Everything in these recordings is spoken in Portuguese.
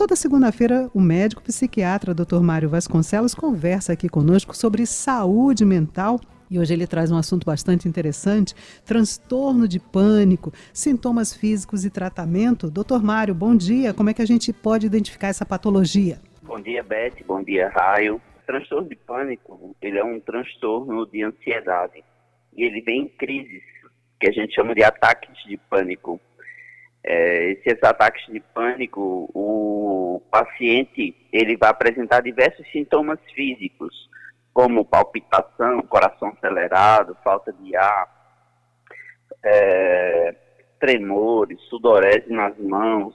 toda segunda-feira, o médico psiquiatra Dr. Mário Vasconcelos conversa aqui conosco sobre saúde mental. E hoje ele traz um assunto bastante interessante: transtorno de pânico, sintomas físicos e tratamento. Doutor Mário, bom dia. Como é que a gente pode identificar essa patologia? Bom dia, Beth. Bom dia, Raio. transtorno de pânico, ele é um transtorno de ansiedade. E ele vem em crises, que a gente chama de ataques de pânico. É, esses ataques de pânico, o paciente ele vai apresentar diversos sintomas físicos, como palpitação, coração acelerado, falta de ar, é, tremores, sudorese nas mãos,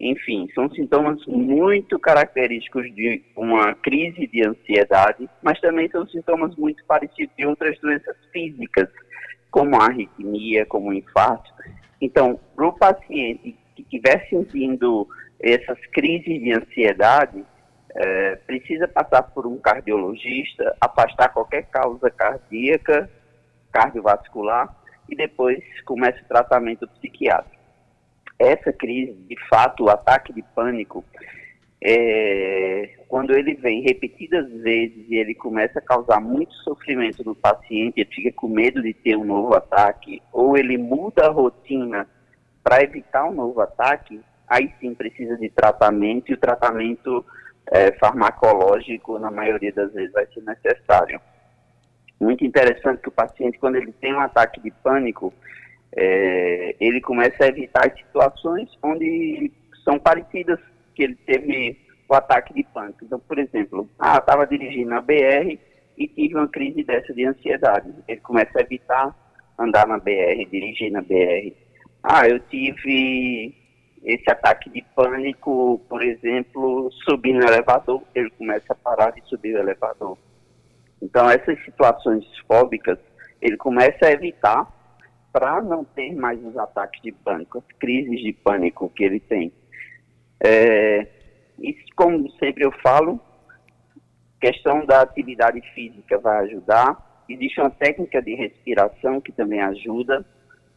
enfim, são sintomas muito característicos de uma crise de ansiedade, mas também são sintomas muito parecidos de outras doenças físicas, como a arritmia, como o infarto. Então, para o paciente que estiver sentindo essas crises de ansiedade, é, precisa passar por um cardiologista, afastar qualquer causa cardíaca, cardiovascular, e depois começa o tratamento psiquiátrico. Essa crise, de fato, o ataque de pânico, é, quando ele vem repetidas vezes e ele começa a causar muito sofrimento no paciente, ele fica com medo de ter um novo ataque, ou ele muda a rotina para evitar um novo ataque, aí sim precisa de tratamento e o tratamento é, farmacológico, na maioria das vezes, vai ser necessário. Muito interessante que o paciente, quando ele tem um ataque de pânico, é, ele começa a evitar situações onde são parecidas que ele teve o ataque de pânico. Então, por exemplo, ah, estava dirigindo na BR e tive uma crise dessa de ansiedade. Ele começa a evitar andar na BR, dirigir na BR. Ah, eu tive esse ataque de pânico, por exemplo, subir no elevador, ele começa a parar de subir o elevador. Então, essas situações fóbicas, ele começa a evitar para não ter mais os ataques de pânico, as crises de pânico que ele tem. É, isso, como sempre eu falo, questão da atividade física vai ajudar. Existe uma técnica de respiração que também ajuda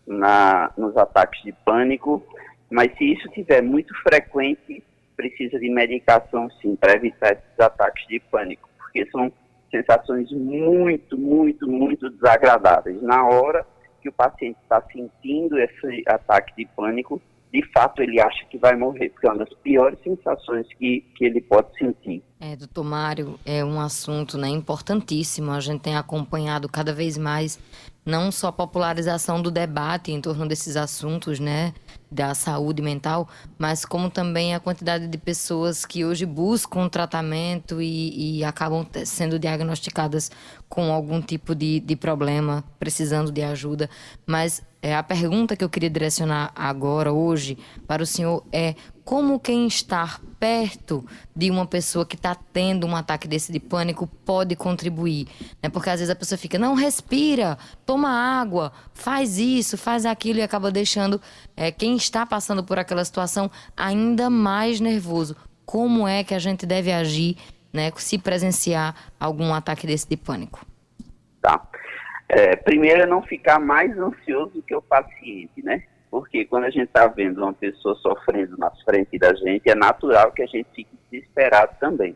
na, nos ataques de pânico, mas se isso tiver muito frequente, precisa de medicação sim para evitar esses ataques de pânico, porque são sensações muito, muito, muito desagradáveis. Na hora que o paciente está sentindo esse ataque de pânico, de fato ele acha que vai morrer, porque é uma das piores sensações que, que ele pode sentir. É, doutor Mário, é um assunto né, importantíssimo. A gente tem acompanhado cada vez mais não só a popularização do debate em torno desses assuntos, né, da saúde mental, mas como também a quantidade de pessoas que hoje buscam tratamento e, e acabam sendo diagnosticadas com algum tipo de, de problema, precisando de ajuda. Mas é, a pergunta que eu queria direcionar agora, hoje, para o senhor é como quem está perto de uma pessoa que está tendo um ataque desse de pânico pode contribuir. Né? Porque às vezes a pessoa fica, não, respira, toma água, faz isso, faz aquilo e acaba deixando é, quem está passando por aquela situação ainda mais nervoso. Como é que a gente deve agir né, se presenciar algum ataque desse de pânico? Tá. É, primeiro é não ficar mais ansioso que o paciente, né? Porque quando a gente está vendo uma pessoa sofrendo na frente da gente, é natural que a gente fique desesperado também.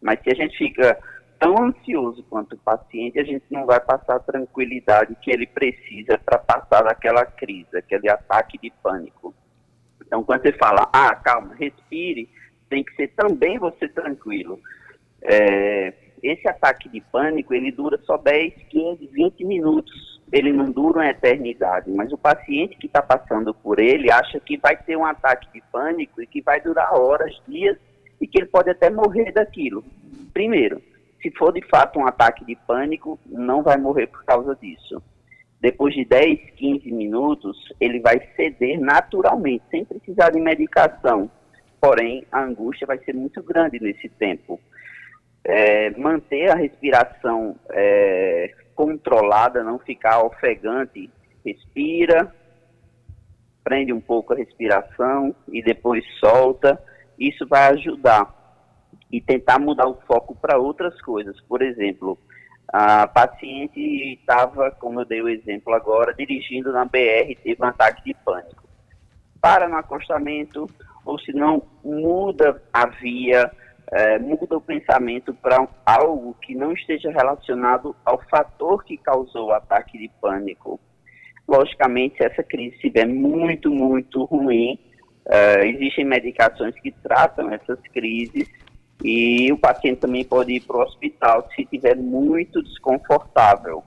Mas se a gente fica tão ansioso quanto o paciente, a gente não vai passar a tranquilidade que ele precisa para passar daquela crise, aquele ataque de pânico. Então, quando você fala, ah, calma, respire, tem que ser também você tranquilo. É, esse ataque de pânico, ele dura só 10, 15, 20 minutos. Ele não dura uma eternidade, mas o paciente que está passando por ele acha que vai ter um ataque de pânico e que vai durar horas, dias e que ele pode até morrer daquilo. Primeiro, se for de fato um ataque de pânico, não vai morrer por causa disso. Depois de 10, 15 minutos, ele vai ceder naturalmente, sem precisar de medicação. Porém, a angústia vai ser muito grande nesse tempo é, manter a respiração é, controlada, não ficar ofegante, respira, prende um pouco a respiração e depois solta. Isso vai ajudar e tentar mudar o foco para outras coisas. Por exemplo, a paciente estava, como eu dei o exemplo agora, dirigindo na BR, teve um ataque de pânico. Para no acostamento, ou se não muda a via, é, muda o pensamento para algo que não esteja relacionado ao fator que causou o ataque de pânico. Logicamente, se essa crise estiver muito, muito ruim, é, existem medicações que tratam essas crises e o paciente também pode ir para o hospital se estiver muito desconfortável.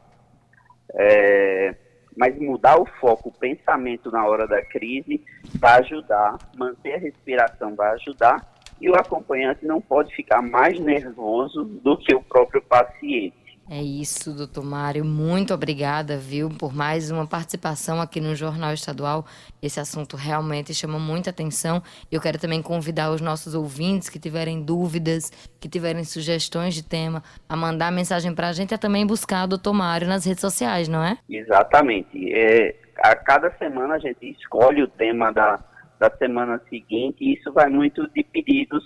É, mas mudar o foco, o pensamento na hora da crise vai ajudar, manter a respiração vai ajudar e o acompanhante não pode ficar mais nervoso do que o próprio paciente. É isso, doutor Mário. Muito obrigada, viu, por mais uma participação aqui no Jornal Estadual. Esse assunto realmente chama muita atenção. Eu quero também convidar os nossos ouvintes que tiverem dúvidas, que tiverem sugestões de tema, a mandar mensagem para a gente e também buscar o doutor Mário nas redes sociais, não é? Exatamente. É, a cada semana a gente escolhe o tema da, da semana seguinte e isso vai muito de pedidos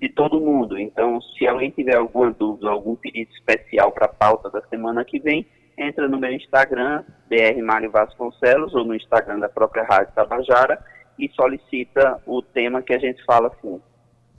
de todo mundo. Então, se alguém tiver alguma dúvida, algum pedido especial para a pauta da semana que vem, entra no meu Instagram, BR Mário Vasconcelos, ou no Instagram da própria Rádio Tabajara, e solicita o tema que a gente fala assim.